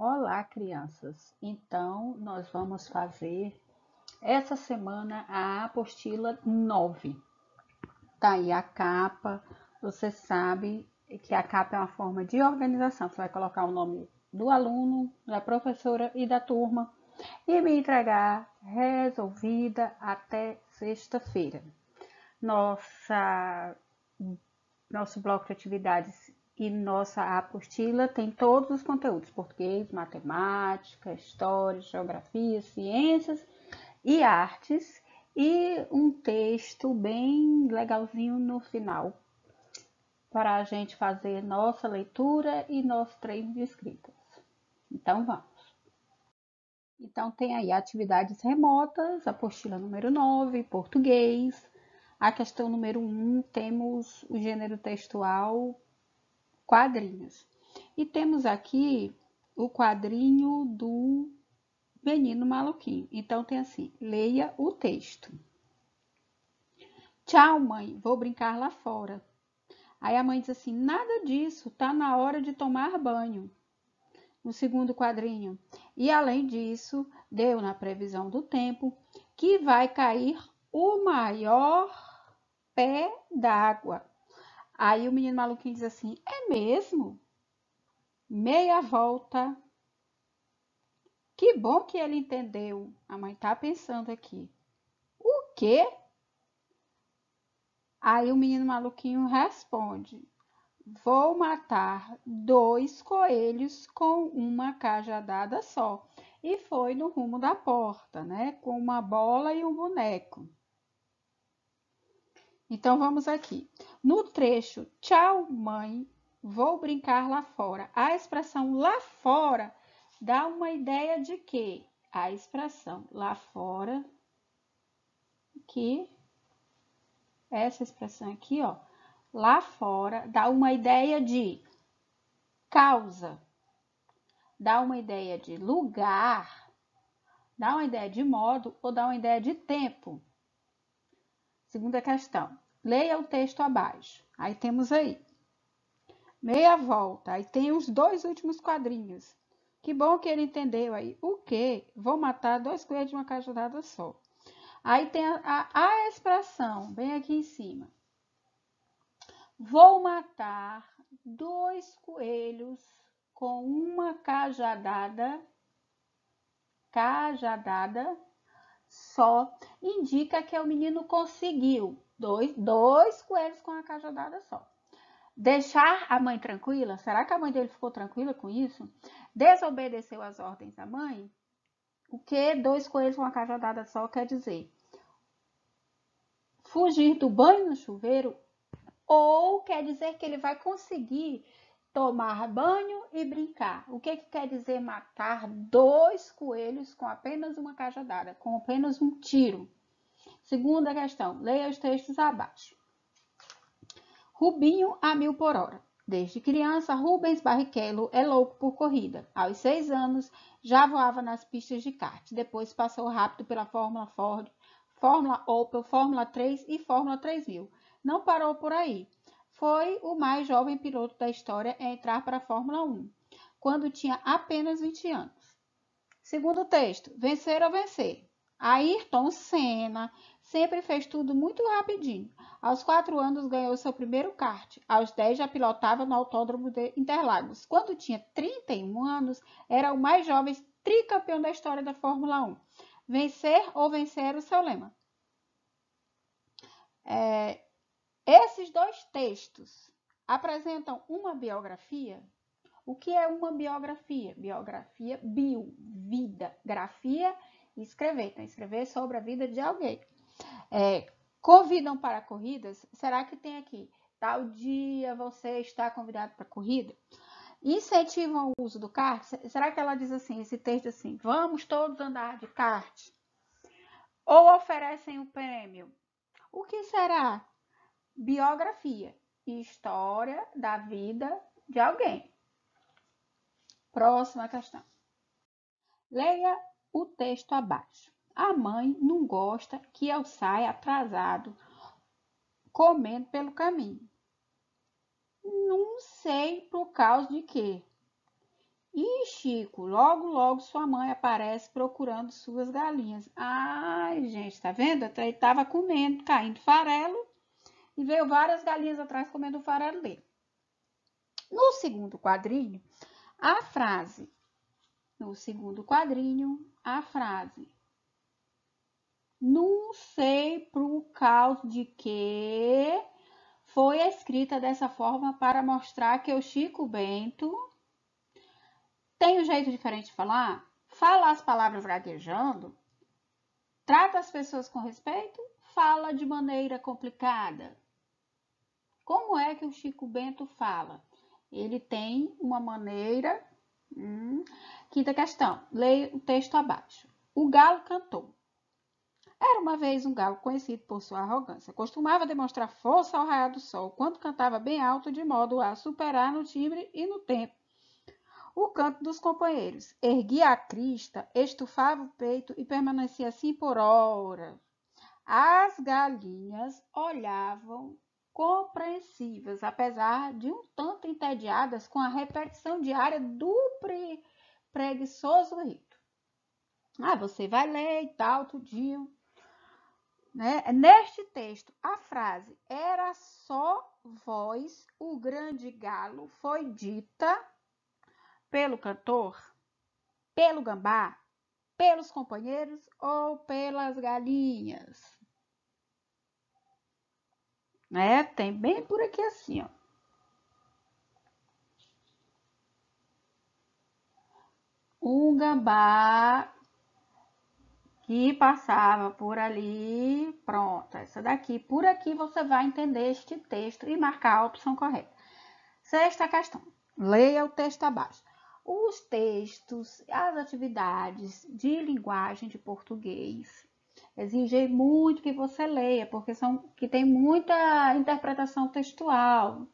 Olá, crianças! Então, nós vamos fazer essa semana a apostila 9. Tá aí a capa. Você sabe que a capa é uma forma de organização. Você vai colocar o nome do aluno, da professora e da turma e me entregar resolvida até sexta-feira. Nossa nosso bloco de atividades e nossa apostila tem todos os conteúdos: português, matemática, história, geografia, ciências e artes, e um texto bem legalzinho no final para a gente fazer nossa leitura e nosso treino de escritas. Então vamos. Então tem aí atividades remotas, apostila número 9, português. A questão número 1, temos o gênero textual quadrinhos. E temos aqui o quadrinho do menino maluquinho. Então tem assim: leia o texto. Tchau, mãe, vou brincar lá fora. Aí a mãe diz assim: nada disso, tá na hora de tomar banho. No segundo quadrinho. E além disso, deu na previsão do tempo que vai cair o maior pé d'água. Aí o menino maluquinho diz assim: É mesmo? Meia volta. Que bom que ele entendeu. A mãe tá pensando aqui. O quê? Aí o menino maluquinho responde: Vou matar dois coelhos com uma cajadada só. E foi no rumo da porta, né? Com uma bola e um boneco. Então vamos aqui. No trecho tchau, mãe, vou brincar lá fora. A expressão lá fora dá uma ideia de que a expressão lá fora que essa expressão aqui, ó, lá fora dá uma ideia de causa, dá uma ideia de lugar, dá uma ideia de modo ou dá uma ideia de tempo. Segunda questão. Leia o texto abaixo. Aí temos aí. Meia volta. Aí tem os dois últimos quadrinhos. Que bom que ele entendeu aí. O quê? Vou matar dois coelhos de uma cajadada só. Aí tem a, a, a expressão, bem aqui em cima. Vou matar dois coelhos com uma cajadada, cajadada só, indica que o menino conseguiu dois, dois coelhos com a cajadada só. Deixar a mãe tranquila? Será que a mãe dele ficou tranquila com isso? Desobedeceu as ordens da mãe? O que dois coelhos com a cajadada só quer dizer? Fugir do banho no chuveiro ou quer dizer que ele vai conseguir tomar banho e brincar. O que, que quer dizer matar dois coelhos com apenas uma cajadada, com apenas um tiro? Segunda questão, leia os textos abaixo. Rubinho a mil por hora. Desde criança, Rubens Barrichello é louco por corrida. Aos seis anos, já voava nas pistas de kart. Depois passou rápido pela Fórmula Ford, Fórmula Opel, Fórmula 3 e Fórmula 3000. Não parou por aí foi o mais jovem piloto da história a entrar para a Fórmula 1, quando tinha apenas 20 anos. Segundo texto, vencer ou vencer. Ayrton Senna sempre fez tudo muito rapidinho. Aos 4 anos ganhou seu primeiro kart. Aos 10 já pilotava no Autódromo de Interlagos. Quando tinha 31 anos, era o mais jovem tricampeão da história da Fórmula 1. Vencer ou vencer o seu lema. É, esses dois textos apresentam uma biografia. O que é uma biografia? Biografia, bio, vida, grafia, escrever. Então, escrever sobre a vida de alguém. É, convidam para corridas? Será que tem aqui? Tal dia você está convidado para corrida? Incentivam o uso do kart? Será que ela diz assim, esse texto assim, vamos todos andar de kart? Ou oferecem o prêmio? O que será? Biografia, história da vida de alguém. Próxima questão. Leia o texto abaixo. A mãe não gosta que eu saia atrasado comendo pelo caminho. Não sei por causa de quê. Ixi, Chico, logo, logo sua mãe aparece procurando suas galinhas. Ai, gente, tá vendo? Ele tava comendo, caindo farelo e veio várias galinhas atrás comendo dele. No segundo quadrinho, a frase. No segundo quadrinho, a frase. Não sei por causa de que foi escrita dessa forma para mostrar que o Chico Bento tem um jeito diferente de falar, fala as palavras gaguejando, trata as pessoas com respeito, fala de maneira complicada. Como é que o Chico Bento fala? Ele tem uma maneira. Hum, quinta questão, leia o texto abaixo. O galo cantou. Era uma vez um galo conhecido por sua arrogância. Costumava demonstrar força ao raiar do sol, quando cantava bem alto, de modo a superar no timbre e no tempo o canto dos companheiros. Erguia a crista, estufava o peito e permanecia assim por horas. As galinhas olhavam compreensíveis, apesar de um tanto entediadas com a repetição diária do pre preguiçoso rito. Ah, você vai ler e tal, tudinho. Né? Neste texto, a frase era só voz, o grande galo foi dita pelo cantor, pelo gambá, pelos companheiros ou pelas galinhas. Né? Tem bem por aqui assim, ó. Um gambá que passava por ali, pronto, essa daqui. Por aqui você vai entender este texto e marcar a opção correta. Sexta questão, leia o texto abaixo os textos, as atividades de linguagem de português exigem muito que você leia, porque são que tem muita interpretação textual,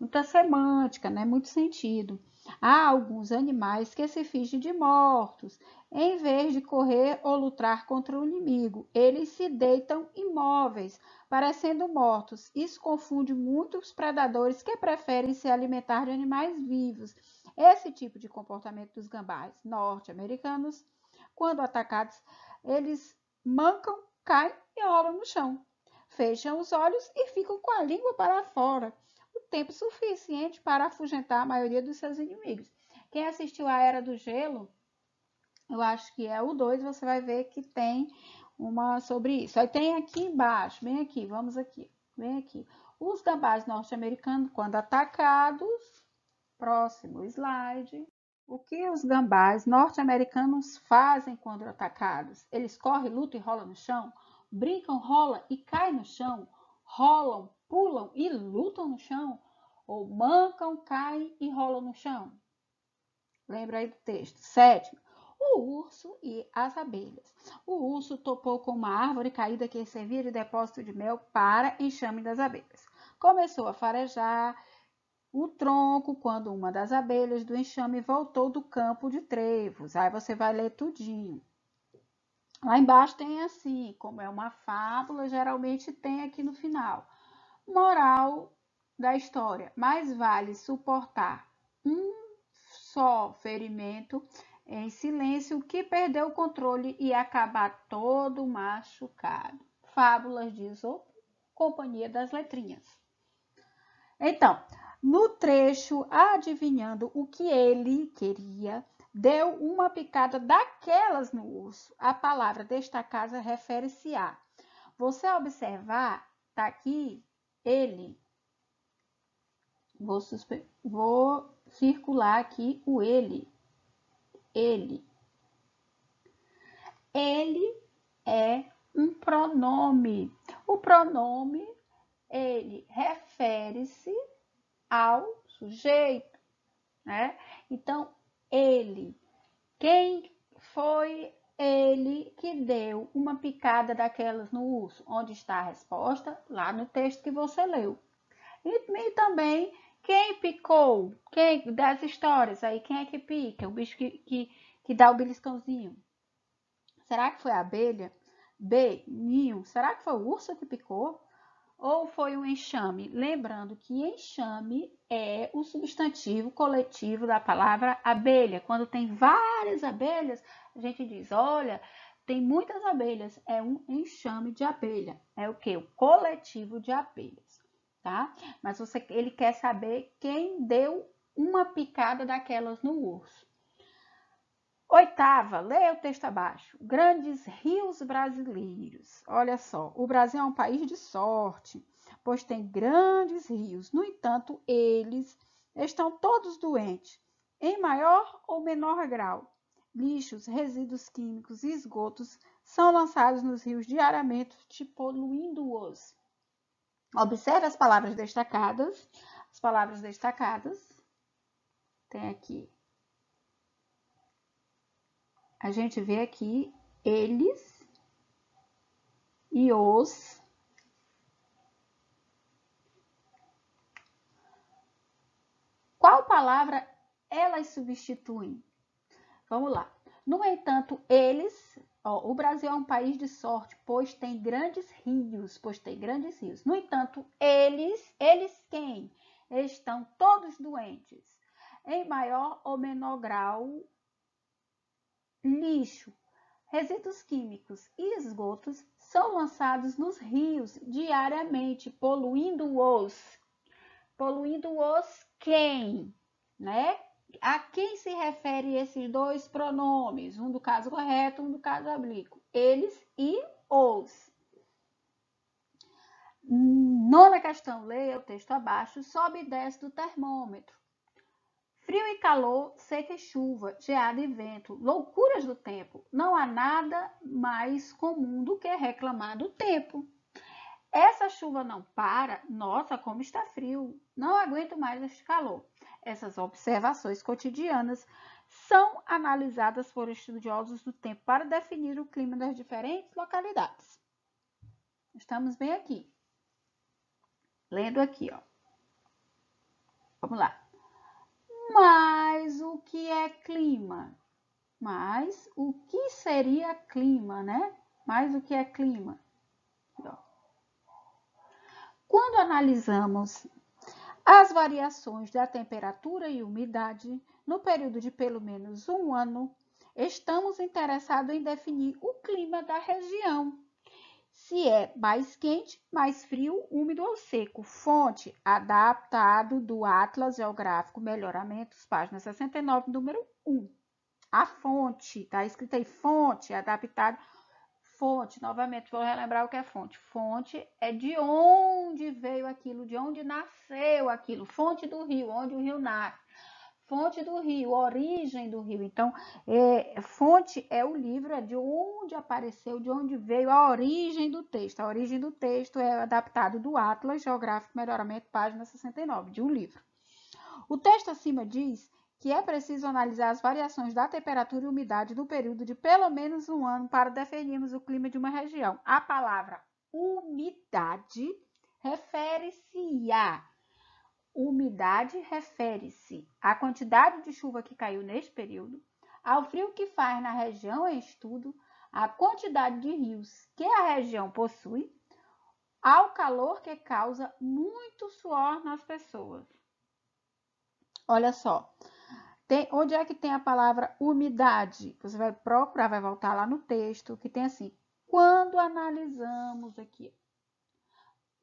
muita semântica, né? muito sentido. Há alguns animais que se fingem de mortos, em vez de correr ou lutar contra o inimigo. Eles se deitam imóveis, parecendo mortos. Isso confunde muitos predadores que preferem se alimentar de animais vivos esse tipo de comportamento dos gambás norte-americanos, quando atacados, eles mancam, caem e rolam no chão. Fecham os olhos e ficam com a língua para fora, o tempo suficiente para afugentar a maioria dos seus inimigos. Quem assistiu à Era do Gelo, eu acho que é o 2, você vai ver que tem uma sobre isso. Aí tem aqui embaixo, bem aqui, vamos aqui, bem aqui. Os gambás norte-americanos, quando atacados, Próximo slide. O que os gambás norte-americanos fazem quando atacados? Eles correm, lutam e rolam no chão? Brincam, rolam e caem no chão? Rolam, pulam e lutam no chão? Ou mancam, caem e rolam no chão? Lembra aí do texto. Sétimo, o urso e as abelhas. O urso topou com uma árvore caída que servia de depósito de mel para enxame das abelhas. Começou a farejar o tronco quando uma das abelhas do enxame voltou do campo de trevos. Aí você vai ler tudinho. Lá embaixo tem assim, como é uma fábula, geralmente tem aqui no final. Moral da história: mais vale suportar um só ferimento em silêncio que perder o controle e acabar todo machucado. Fábulas de Isopo, Companhia das Letrinhas. Então, no trecho, adivinhando o que ele queria, deu uma picada daquelas no urso. A palavra destacada refere-se a. Você observar, tá aqui ele. Vou, vou circular aqui o ele. Ele. Ele é um pronome. O pronome, ele refere-se ao sujeito, né? Então, ele. Quem foi ele que deu uma picada daquelas no urso? Onde está a resposta? Lá no texto que você leu. E, e também quem picou? Quem das histórias aí? Quem é que pica? O bicho que, que, que dá o beliscãozinho. Será que foi a abelha? B. Ninho. Será que foi o urso que picou? Ou foi um enxame? Lembrando que enxame é o substantivo coletivo da palavra abelha. Quando tem várias abelhas, a gente diz, olha, tem muitas abelhas, é um enxame de abelha. É o que? O coletivo de abelhas, tá? Mas você, ele quer saber quem deu uma picada daquelas no urso. Oitava, leia o texto abaixo. Grandes rios brasileiros. Olha só, o Brasil é um país de sorte, pois tem grandes rios. No entanto, eles estão todos doentes, em maior ou menor grau. Lixos, resíduos químicos e esgotos são lançados nos rios diariamente, poluindo-os. Observe as palavras destacadas. As palavras destacadas. Tem aqui a gente vê aqui eles e os. Qual palavra elas substituem? Vamos lá. No entanto, eles, ó, o Brasil é um país de sorte, pois tem grandes rios, pois tem grandes rios. No entanto, eles, eles quem? Estão todos doentes, em maior ou menor grau lixo, resíduos químicos e esgotos são lançados nos rios diariamente, poluindo-os. Poluindo-os quem? Né? A quem se refere esses dois pronomes? Um do caso correto, um do caso oblíquo. Eles e os. Nona questão, leia o texto abaixo, sobe e desce do termômetro. Frio e calor, seca e chuva, geada e vento, loucuras do tempo. Não há nada mais comum do que reclamar do tempo. Essa chuva não para, nossa, como está frio, não aguento mais este calor. Essas observações cotidianas são analisadas por estudiosos do tempo para definir o clima das diferentes localidades. Estamos bem aqui. Lendo aqui, ó. Vamos lá. Mas o que é clima? Mas o que seria clima, né? Mas o que é clima? Quando analisamos as variações da temperatura e umidade no período de pelo menos um ano, estamos interessados em definir o clima da região se é mais quente, mais frio, úmido ou seco. Fonte adaptado do Atlas Geográfico Melhoramentos, página 69, número 1. A fonte, tá escrito aí fonte, adaptado. Fonte, novamente, vou relembrar o que é fonte. Fonte é de onde veio aquilo, de onde nasceu aquilo. Fonte do rio, onde o rio nasce fonte do rio, origem do rio. Então, é, fonte é o livro, é de onde apareceu, de onde veio a origem do texto. A origem do texto é adaptado do Atlas Geográfico Melhoramento, página 69, de um livro. O texto acima diz que é preciso analisar as variações da temperatura e umidade no período de pelo menos um ano para definirmos o clima de uma região. A palavra umidade refere-se a Umidade refere-se à quantidade de chuva que caiu neste período, ao frio que faz na região em estudo, à quantidade de rios que a região possui, ao calor que causa muito suor nas pessoas. Olha só, tem, onde é que tem a palavra umidade? Você vai procurar, vai voltar lá no texto, que tem assim, quando analisamos aqui,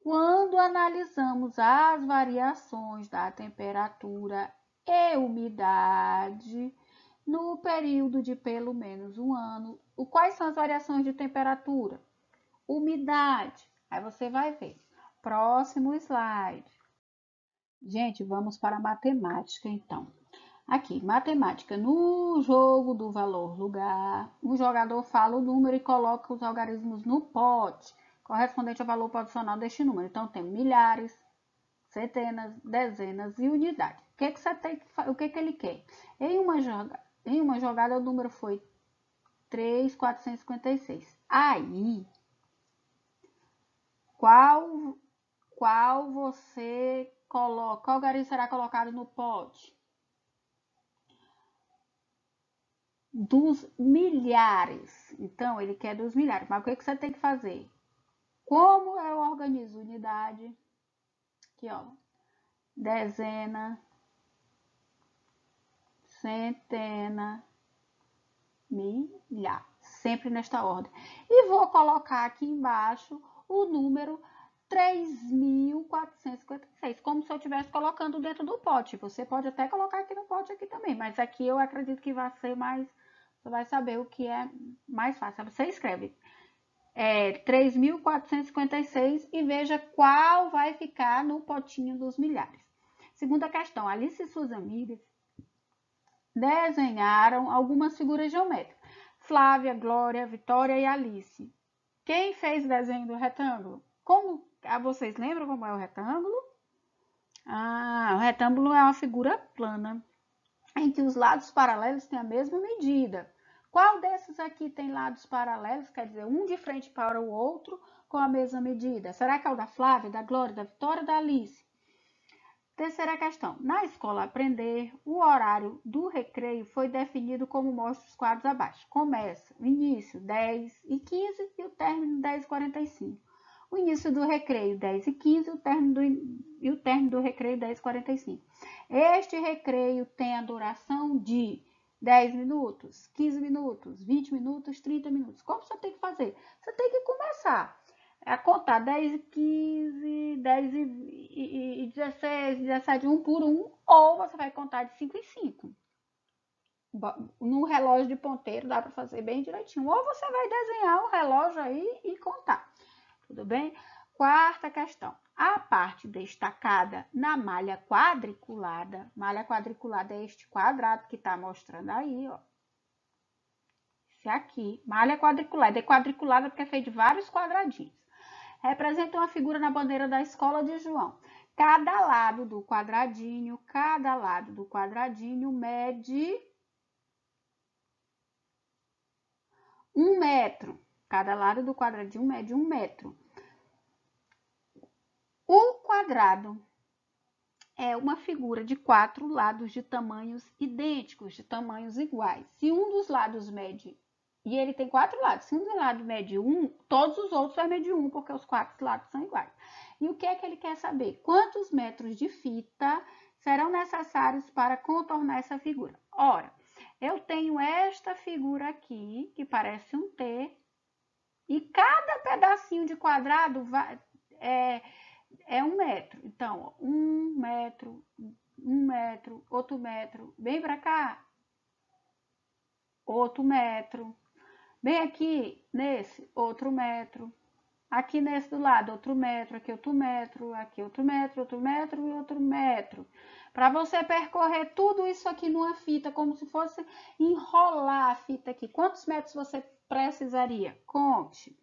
quando analisamos as variações da temperatura e umidade no período de pelo menos um ano, quais são as variações de temperatura? Umidade. Aí você vai ver. Próximo slide. Gente, vamos para a matemática então. Aqui, matemática. No jogo do valor lugar, o jogador fala o número e coloca os algarismos no pote correspondente ao valor posicional deste número. Então, temos milhares, centenas, dezenas e unidades. O que, que você tem que O que, que ele quer? Em uma, joga, em uma jogada, o número foi 3,456. Aí, qual, qual você coloca? Qual garimpo será colocado no pote? Dos milhares. Então, ele quer dos milhares. Mas o que, que você tem que fazer? Como é o organiza unidade. Aqui, ó. Dezena, centena, milhar. Sempre nesta ordem. E vou colocar aqui embaixo o número 3.456, como se eu estivesse colocando dentro do pote. Você pode até colocar aqui no pote aqui também, mas aqui eu acredito que vai ser mais, você vai saber o que é mais fácil. Você escreve é, 3.456 e veja qual vai ficar no potinho dos milhares. Segunda questão, Alice e suas amigas desenharam algumas figuras geométricas. Flávia, Glória, Vitória e Alice. Quem fez o desenho do retângulo? Como ah, vocês lembram como é o retângulo? Ah, o retângulo é uma figura plana em que os lados paralelos têm a mesma medida. Qual desses aqui tem lados paralelos, quer dizer, um de frente para o outro com a mesma medida? Será que é o da Flávia, da Glória, da Vitória da Alice? Terceira questão. Na escola aprender, o horário do recreio foi definido como mostra os quadros abaixo. Começa o início 10 e 15 e o término 10 e 45 o início do recreio 10 e 15 o término do, e o término do recreio 10 e 45. Este recreio tem a duração de 10 minutos, 15 minutos, 20 minutos, 30 minutos. Como você tem que fazer? Você tem que começar a contar 10 e 15, 10 e, e 16, 17, um por um, ou você vai contar de 5 em 5. No relógio de ponteiro dá para fazer bem direitinho. Ou você vai desenhar o relógio aí e contar. Tudo bem? Quarta questão. A parte destacada na malha quadriculada, malha quadriculada é este quadrado que está mostrando aí, ó. Esse aqui, malha quadriculada. É quadriculada porque é feito de vários quadradinhos. Representa uma figura na bandeira da escola de João. Cada lado do quadradinho, cada lado do quadradinho mede um metro. Cada lado do quadradinho mede um metro. Quadrado é uma figura de quatro lados de tamanhos idênticos, de tamanhos iguais. Se um dos lados mede, e ele tem quatro lados, se um dos lados mede um, todos os outros vai medir um, porque os quatro lados são iguais. E o que é que ele quer saber? Quantos metros de fita serão necessários para contornar essa figura? Ora, eu tenho esta figura aqui, que parece um T, e cada pedacinho de quadrado vai, é, é um metro. Então, um metro, um metro, outro metro, bem para cá, outro metro. Bem aqui, nesse, outro metro. Aqui nesse do lado, outro metro, aqui outro metro, aqui outro metro, outro metro e outro metro. Para você percorrer tudo isso aqui numa fita, como se fosse enrolar a fita aqui. Quantos metros você precisaria? Conte.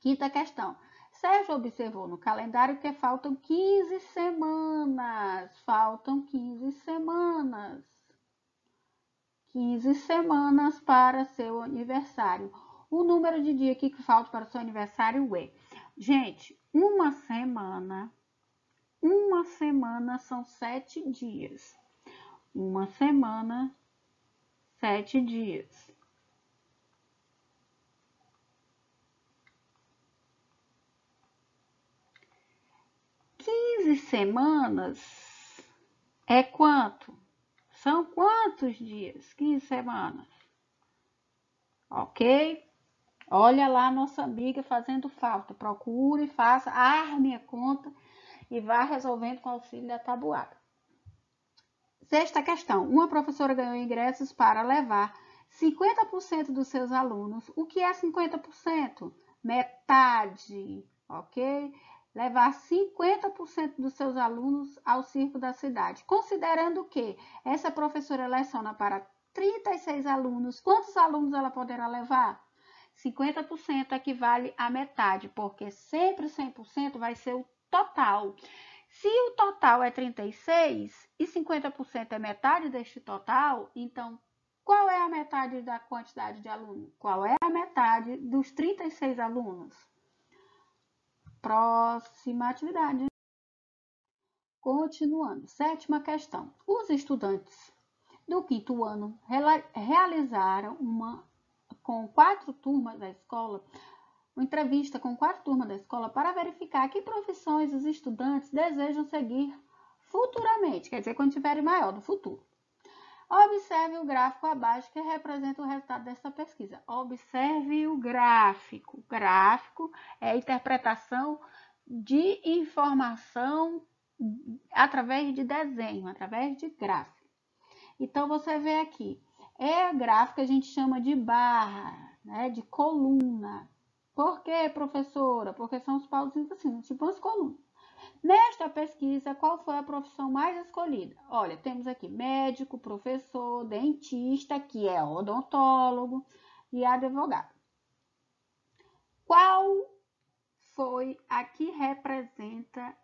Quinta questão. Sérgio observou no calendário que faltam 15 semanas. Faltam 15 semanas. 15 semanas para seu aniversário. O número de dias que falta para seu aniversário é, gente, uma semana. Uma semana são sete dias. Uma semana, sete dias. 15 semanas é quanto? São quantos dias? 15 semanas. Ok? Olha lá nossa amiga fazendo falta. Procure, faça, arme a conta e vá resolvendo com o auxílio da tabuada. Sexta questão. Uma professora ganhou ingressos para levar 50% dos seus alunos. O que é 50%? Metade, ok? Levar 50% dos seus alunos ao circo da cidade, considerando que essa professora leciona para 36 alunos, quantos alunos ela poderá levar? 50% equivale a metade, porque sempre 100% vai ser o total. Se o total é 36 e 50% é metade deste total, então qual é a metade da quantidade de alunos? Qual é a metade dos 36 alunos? Próxima atividade. Continuando. Sétima questão. Os estudantes do quinto ano realizaram uma com quatro turmas da escola uma entrevista com quatro turmas da escola para verificar que profissões os estudantes desejam seguir futuramente, quer dizer, quando tiverem maior no futuro. Observe o gráfico abaixo que representa o resultado dessa pesquisa. Observe o gráfico. Gráfico é a interpretação de informação através de desenho, através de gráfico. Então, você vê aqui, é gráfico que a gente chama de barra, né, de coluna. Por quê, professora? Porque são os pauzinhos assim, tipo as colunas. Nesta pesquisa, qual foi a profissão mais escolhida? Olha, temos aqui médico, professor, dentista, que é odontólogo, e advogado. Qual foi a que representa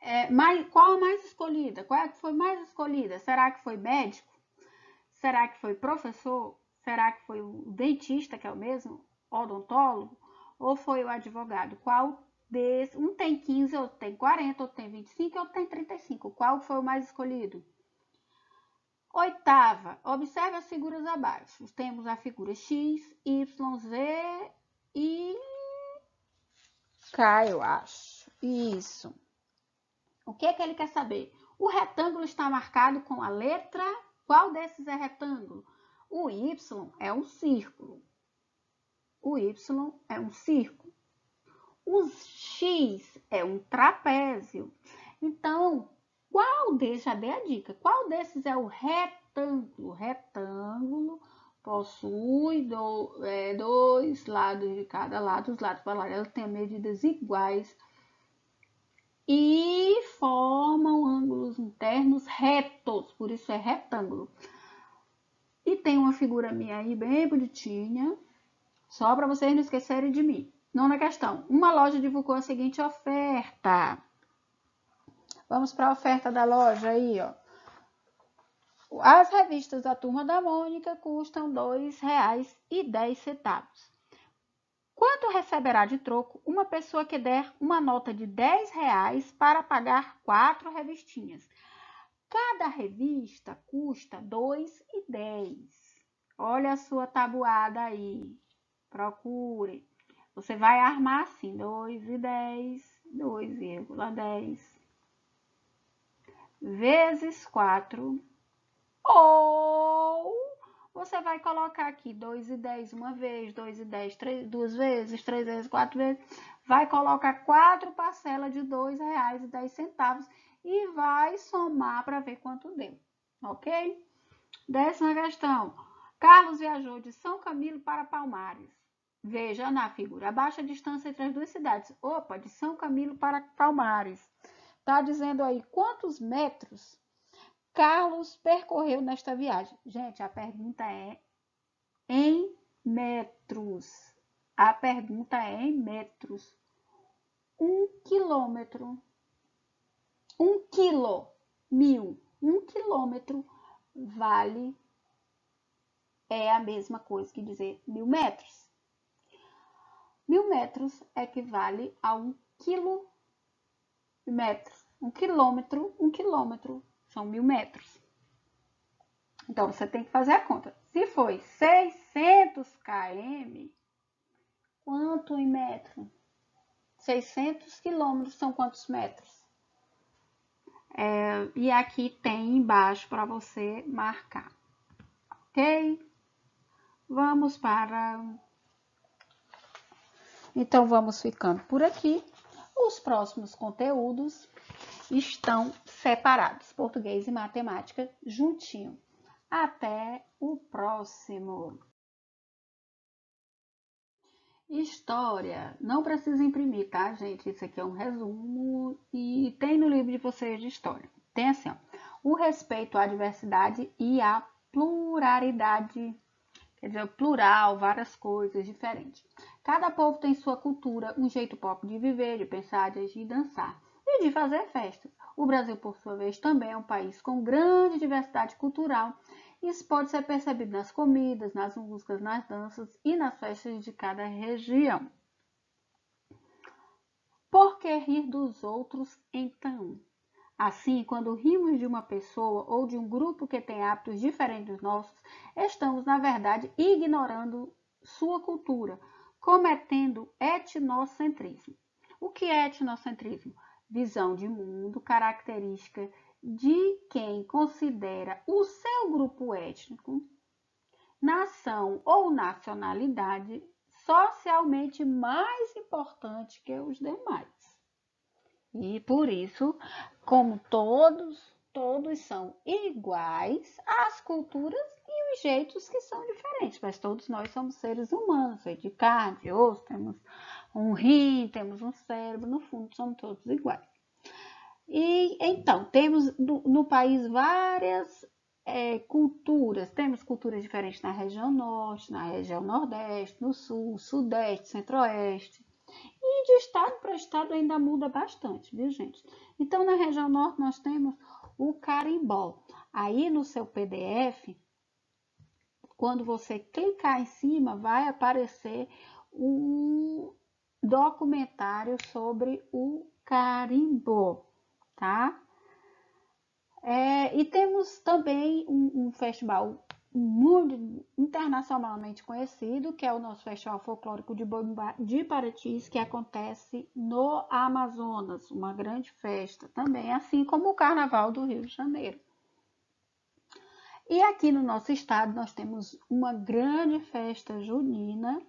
é, mais, qual a mais escolhida? Qual é que foi mais escolhida? Será que foi médico? Será que foi professor? Será que foi o dentista, que é o mesmo odontólogo? Ou foi o advogado? Qual desse, um tem 15, outro tem 40, outro tem 25 e outro tem 35. Qual foi o mais escolhido? Oitava, observe as figuras abaixo. Temos a figura X, Y, Z e K, eu acho. Isso. O que é que ele quer saber? O retângulo está marcado com a letra. Qual desses é retângulo? O Y é um círculo. O Y é um círculo. O X é um trapézio. Então, qual desses, já dei a dica, qual desses é o retângulo? O retângulo possui do, é, dois lados de cada lado, os lados paralelos têm medidas iguais e formam ângulos internos retos, por isso é retângulo. E tem uma figura minha aí bem bonitinha, só para vocês não esquecerem de mim. Nona questão. Uma loja divulgou a seguinte oferta. Vamos para a oferta da loja aí, ó. As revistas da Turma da Mônica custam R$ 2,10. Quanto receberá de troco uma pessoa que der uma nota de R$ 10 para pagar quatro revistinhas? Cada revista custa R$ 2,10. Olha a sua tabuada aí. Procure. Você vai armar assim, 2 e 10, 2,10 vezes 4, ou você vai colocar aqui 2 e 10 uma vez, 2 e 10 três, duas vezes, 3 vezes, 4 vezes, vai colocar quatro parcelas de R$ 2,10 e vai somar para ver quanto deu, ok? Décima questão. Carlos viajou de São Camilo para Palmares. Veja na figura a distância entre as duas cidades. Opa, de São Camilo para Palmares. Está dizendo aí quantos metros Carlos percorreu nesta viagem. Gente, a pergunta é em metros. A pergunta é em metros. Um quilômetro. Um quilo, mil. Um quilômetro vale é a mesma coisa que dizer mil metros. Mil metros equivale a um quilômetro. Um quilômetro, um quilômetro são mil metros. Então, você tem que fazer a conta. Se foi 600 km, quanto em metro? 600 quilômetros são quantos metros? É, e aqui tem embaixo para você marcar. Ok? Vamos para então, vamos ficando por aqui. Os próximos conteúdos estão separados, português e matemática juntinho. Até o próximo. História. Não precisa imprimir, tá, gente? Isso aqui é um resumo e tem no livro de vocês de história. Tem assim, ó, o respeito à diversidade e à pluralidade quer dizer, plural, várias coisas diferentes. Cada povo tem sua cultura, um jeito próprio de viver, de pensar, de agir, dançar e de fazer festas. O Brasil, por sua vez, também é um país com grande diversidade cultural. Isso pode ser percebido nas comidas, nas músicas, nas danças e nas festas de cada região. Por que rir dos outros então? Assim, quando rimos de uma pessoa ou de um grupo que tem hábitos diferentes dos nossos, estamos, na verdade, ignorando sua cultura. cometendo etnocentrismo. O que é etnocentrismo? Visão de mundo característica de quem considera o seu grupo étnico, nação ou nacionalidade socialmente mais importante que os demais. E por isso, como todos, todos são iguais, as culturas e os jeitos que são diferentes, mas todos nós somos seres humanos, de carne, de osso, temos um rim, temos um cérebro, no fundo somos todos iguais. E então, temos no, no país várias é, culturas, temos culturas diferentes na região norte, na região nordeste, no sul, sudeste, centro-oeste. E de estado para estado ainda muda bastante, viu, gente? Então, na região norte, nós temos o carimbó. Aí no seu PDF, quando você clicar em cima, vai aparecer um documentário sobre o carimbó, tá? É, e temos também um, um festival muito internacionalmente conhecido, que é o nosso Festival Folclórico de, Bomba, de Paratis, que acontece no Amazonas, uma grande festa também, assim como o Carnaval do Rio de Janeiro. E aqui no nosso estado nós temos uma grande festa junina,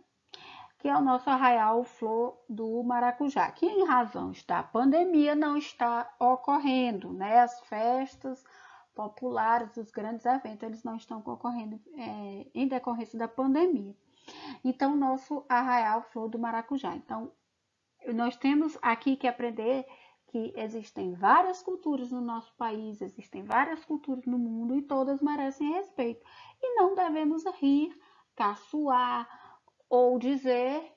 que é o nosso Arraial Flor do Maracujá, que em razão da pandemia não está ocorrendo, né? As festas populares, os grandes eventos, eles não estão ocorrendo é, em decorrência da pandemia. Então, nosso arraial Flor do Maracujá. Então, nós temos aqui que aprender que existem várias culturas no nosso país, existem várias culturas no mundo e todas merecem respeito. E não devemos rir, caçoar ou dizer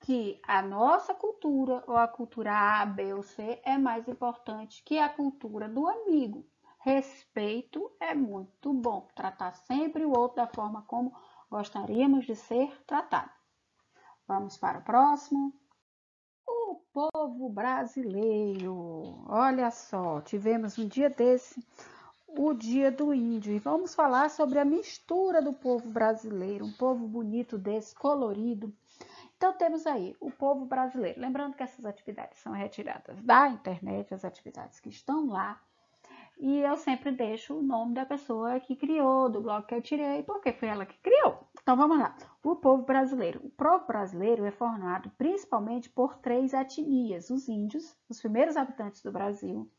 que a nossa cultura ou a cultura A, B ou C é mais importante que a cultura do amigo. Respeito é muito bom. Tratar sempre o outro da forma como gostaríamos de ser tratado. Vamos para o próximo. O povo brasileiro. Olha só, tivemos um dia desse o Dia do Índio e vamos falar sobre a mistura do povo brasileiro, um povo bonito desse, colorido. Então temos aí o povo brasileiro. Lembrando que essas atividades são retiradas da internet, as atividades que estão lá e eu sempre deixo o nome da pessoa que criou, do blog que eu tirei, porque foi ela que criou. Então vamos lá. O povo brasileiro. O povo brasileiro é formado principalmente por três etnias: os índios, os primeiros habitantes do Brasil,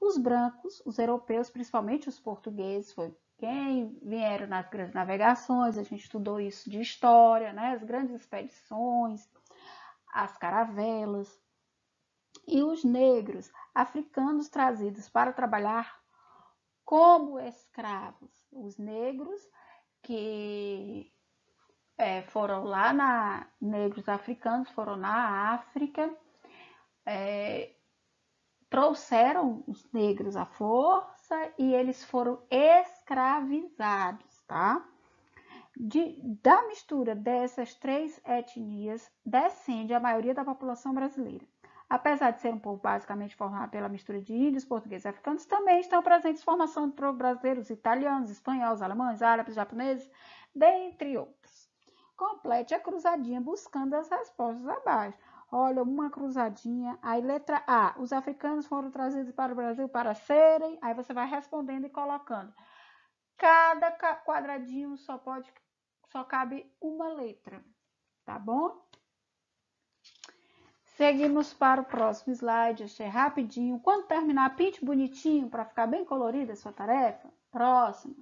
os brancos, os europeus, principalmente os portugueses, foi quem vieram nas grandes navegações, a gente estudou isso de história, né? As grandes expedições, as caravelas. E os negros, africanos trazidos para trabalhar como escravos. Os negros que é, foram lá na negros africanos foram na África, é, trouxeram os negros à força e eles foram escravizados, tá? De, da mistura dessas três etnias descende a maioria da população brasileira. Apesar de ser um povo basicamente formado pela mistura de índios, portugueses e africanos, também estão presentes formação de brasileiros, italianos, espanhóis, alemães, árabes, japoneses, dentre outros. Complete a cruzadinha buscando as respostas abaixo. Olha, uma cruzadinha. Aí, letra A. Os africanos foram trazidos para o Brasil para serem. Aí você vai respondendo e colocando. Cada quadradinho só pode, só cabe uma letra, tá bom? Seguimos para o próximo slide, achei rapidinho. Quando terminar, pinte bonitinho para ficar bem colorida a sua tarefa. Próximo.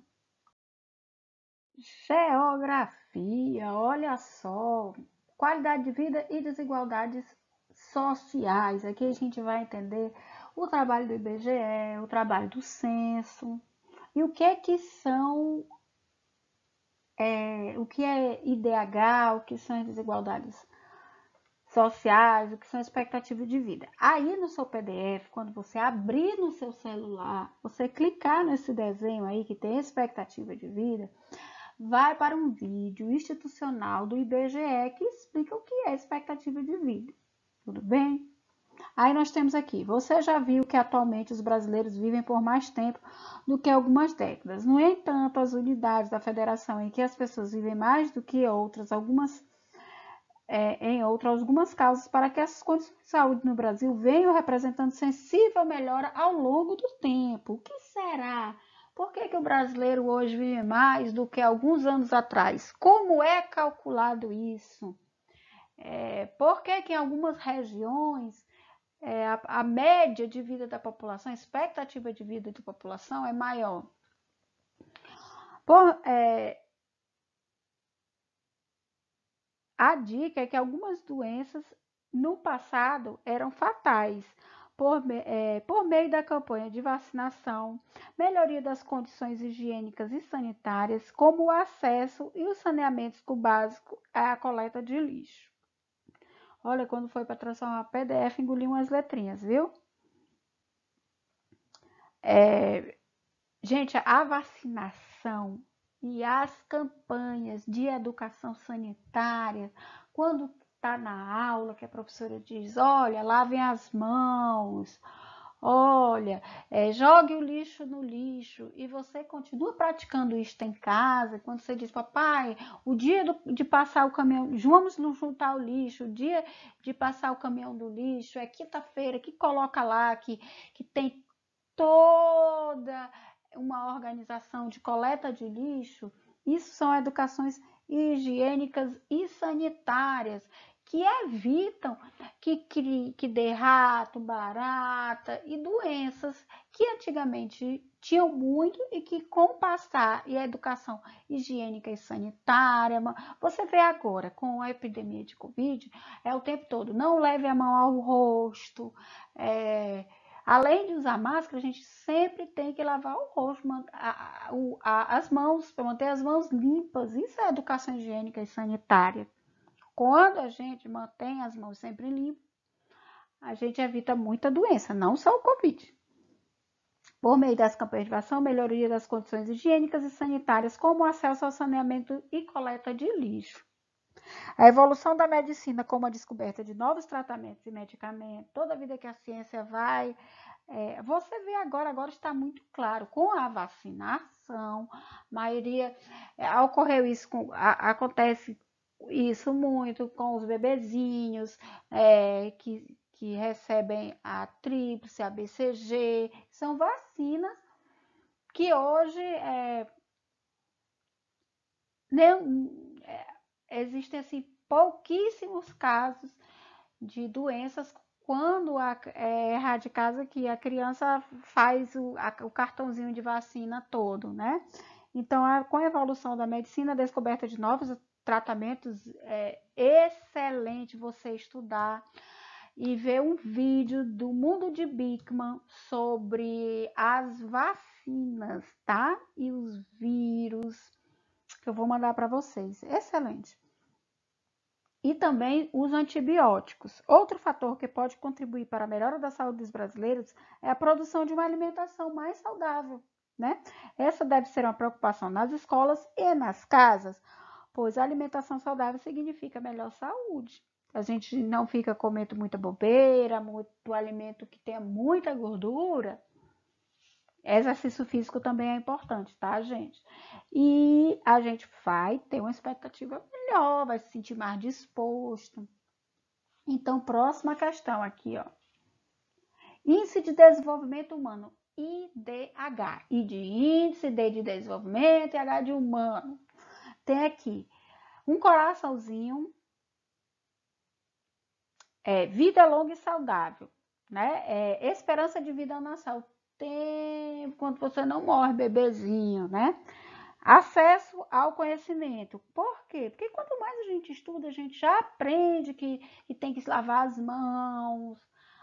Geografia, olha só. Qualidade de vida e desigualdades sociais. Aqui a gente vai entender o trabalho do IBGE, o trabalho do censo e o que é que são é, o que é IDH, o que são as desigualdades sociais, o que são expectativas de vida. Aí no seu PDF, quando você abrir no seu celular, você clicar nesse desenho aí que tem expectativa de vida, vai para um vídeo institucional do IBGE que explica o que é expectativa de vida. Tudo bem? Aí nós temos aqui, você já viu que atualmente os brasileiros vivem por mais tempo do que algumas décadas. No entanto, as unidades da federação em que as pessoas vivem mais do que outras, algumas é, em outras algumas causas para que essas condições de saúde no Brasil venham representando sensível melhora ao longo do tempo. O que será? Por que, que o brasileiro hoje vive mais do que alguns anos atrás? Como é calculado isso? É, por que, que em algumas regiões é, a, a, média de vida da população, a expectativa de vida da população é maior? Por, é, a dica é que algumas doenças no passado eram fatais. Por, é, por, meio da campanha de vacinação, melhoria das condições higiênicas e sanitárias, como o acesso e o saneamento básico à coleta de lixo. Olha, quando foi para transformar PDF, engoli umas letrinhas, viu? É, gente, a vacinação e as campanhas de educação sanitária, quando está na aula, que a professora diz, olha, lavem as mãos, Olha, é, jogue o lixo no lixo e você continua praticando isso em casa. Quando você diz, papai, o dia do, de passar o caminhão, vamos nos juntar o lixo, o dia de passar o caminhão do lixo é quinta-feira, que coloca lá que, que tem toda uma organização de coleta de lixo. Isso são educações higiênicas e sanitárias que evitam que, que, que dê rato, barata e doenças que antigamente tinham muito e que com passar e a educação higiênica e sanitária, você vê agora com a epidemia de Covid, é o tempo todo, não leve a mão ao rosto, é, além de usar máscara, a gente sempre tem que lavar o rosto, a, a, as mãos, para manter as mãos limpas, isso é educação higiênica e sanitária. Quando a gente mantém as mãos sempre limpas, a gente evita muita doença, não só o Covid. Por meio das campanhas de vacinação, melhoria das condições higiênicas e sanitárias, como acesso ao saneamento e coleta de lixo. A evolução da medicina, como a descoberta de novos tratamentos e medicamentos, toda a vida que a ciência vai, é, você vê agora, agora está muito claro, com a vacinação, maioria, é, ocorreu isso, com, a, acontece isso muito com os bebezinhos é, que, que recebem a tríplice, a BCG, são vacinas que hoje é, nem, é, existem assim, pouquíssimos casos de doenças quando a, é erradicada que a criança faz o, a, o cartãozinho de vacina todo, né? Então, a, com a evolução da medicina, a descoberta de novos tratamentos é excelente você estudar e ver um vídeo do mundo de Bickman sobre as vacinas, tá? E os vírus que eu vou mandar para vocês. Excelente. E também os antibióticos. Outro fator que pode contribuir para a melhora da saúde dos brasileiros é a produção de uma alimentação mais saudável, né? Essa deve ser uma preocupação nas escolas e nas casas, pois a alimentação saudável significa melhor saúde. A gente não fica comendo muita bobeira, muito alimento que tenha muita gordura. Exercício físico também é importante, tá, gente? E a gente vai ter uma expectativa melhor, vai se sentir mais disposto. Então, próxima questão aqui, ó. Índice de Desenvolvimento Humano, IDH. I de índice, D de desenvolvimento e H de humano tem aqui um coraçãozinho, é, vida longa e saudável, né? É, esperança de vida nasal, tempo quando você não morre, bebezinho, né? Acesso ao conhecimento. Por quê? Porque quanto mais a gente estuda, a gente já aprende que, que tem que lavar as mãos,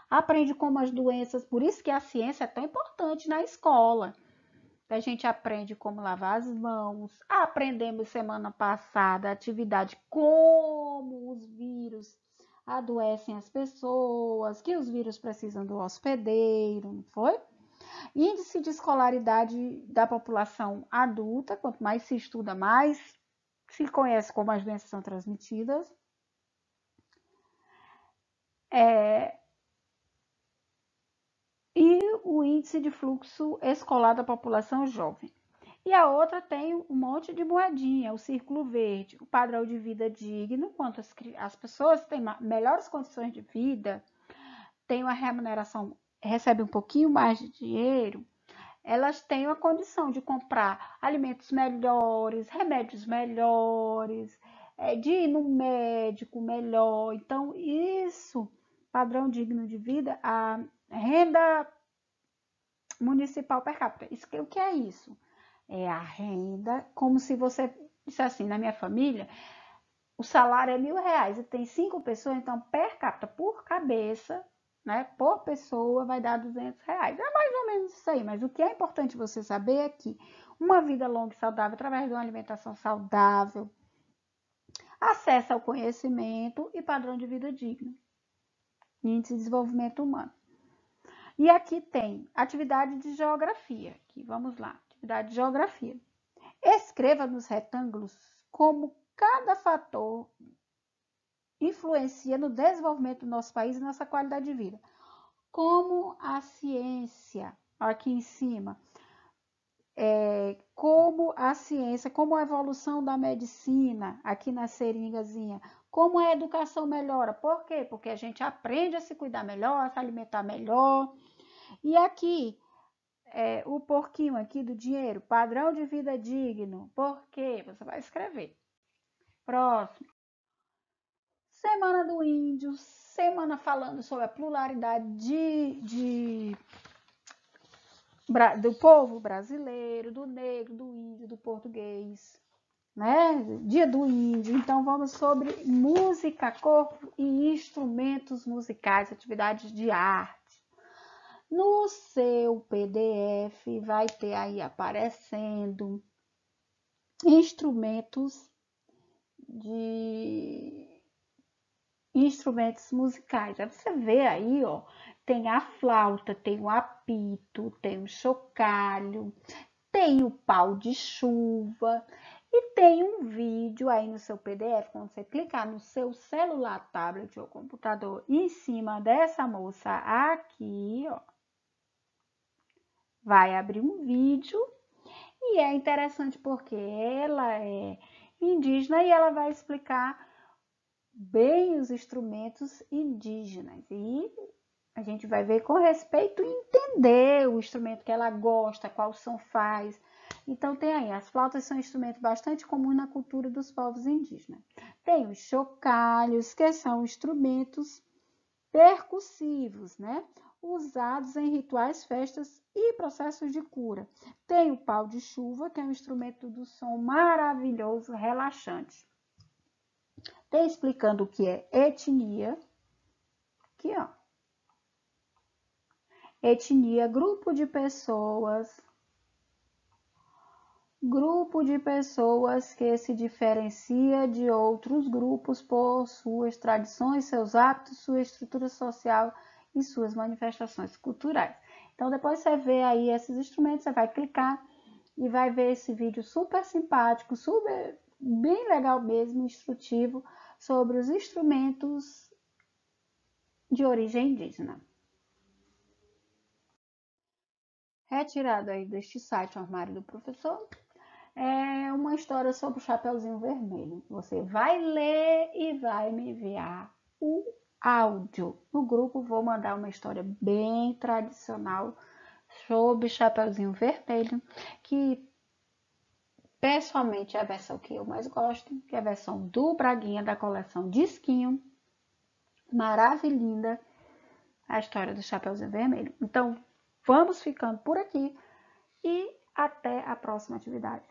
aprende como as doenças, por isso que a ciência é tão importante na escola. A gente aprende como lavar as mãos. Aprendemos semana passada a atividade como os vírus adoecem as pessoas, que os vírus precisam do hospedeiro, não foi? Índice de escolaridade da população adulta, quanto mais se estuda, mais se conhece como as doenças são transmitidas. É, e o índice de fluxo escolar da população jovem. E a outra tem um monte de moedinha, o círculo verde, o padrão de vida digno, quanto as, as pessoas têm melhores condições de vida, têm uma remuneração, recebem um pouquinho mais de dinheiro, elas têm a condição de comprar alimentos melhores, remédios melhores, é, de ir no médico melhor. Então, isso, padrão digno de vida, a renda municipal per capita. Isso, o que é isso? É a renda, como se você disse assim, na minha família, o salário é mil reais e tem cinco pessoas, então per capita, por cabeça, né, por pessoa, vai dar 200 reais. É mais ou menos isso aí, mas o que é importante você saber é que uma vida longa e saudável, através de uma alimentação saudável, acesso ao conhecimento e padrão de vida digno, índice de desenvolvimento humano. E aqui tem atividade de geografia. Aqui, vamos lá, atividade de geografia. Escreva nos retângulos como cada fator influencia no desenvolvimento do nosso país e nossa qualidade de vida. Como a ciência, aqui em cima, é, como a ciência, como a evolução da medicina, aqui na seringazinha, como a educação melhora. Por quê? Porque a gente aprende a se cuidar melhor, a se alimentar melhor. E aqui, é, o porquinho aqui do dinheiro, padrão de vida digno. Por quê? Você vai escrever. Próximo. Semana do Índio, semana falando sobre a pluralidade de, de do povo brasileiro, do negro, do índio, do português, né? Dia do índio. Então vamos sobre música, corpo e instrumentos musicais, atividades de arte. No seu PDF vai ter aí aparecendo instrumentos de instrumentos musicais. Você vê aí, ó, tem a flauta, tem o apito, tem o chocalho, tem o pau de chuva e tem um vídeo aí no seu PDF, quando você clicar no seu celular, tablet ou computador em cima dessa moça aqui, ó, vai abrir um vídeo e é interessante porque ela é indígena e ela vai explicar bem os instrumentos indígenas e a gente vai ver com respeito e entender o instrumento que ela gosta, qual som faz. Então tem aí, as flautas são um instrumento bastante comum na cultura dos povos indígenas. Tem os chocalhos, que são instrumentos percussivos, né? Usados em rituais, festas e processos de cura. Tem o pau de chuva, que é um instrumento do som maravilhoso, relaxante. Tem explicando o que é etnia. Aqui, ó etnia, grupo de pessoas, grupo de pessoas que se diferencia de outros grupos por suas tradições, seus hábitos, sua estrutura social e suas manifestações culturais. Então, depois você vê aí esses instrumentos, você vai clicar e vai ver esse vídeo super simpático, super bem legal mesmo, instrutivo, sobre os instrumentos de origem indígena. retirado aí deste site, o armário do professor, é uma história sobre o Chapeuzinho Vermelho. Você vai ler e vai me enviar o áudio. No grupo vou mandar uma história bem tradicional sobre Chapeuzinho Vermelho, que pessoalmente é a versão que eu mais gosto, que é a versão do Braguinha da coleção Disquinho. Maravilhinda a história do Chapeuzinho Vermelho. Então, Vamos ficando por aqui e até a próxima atividade.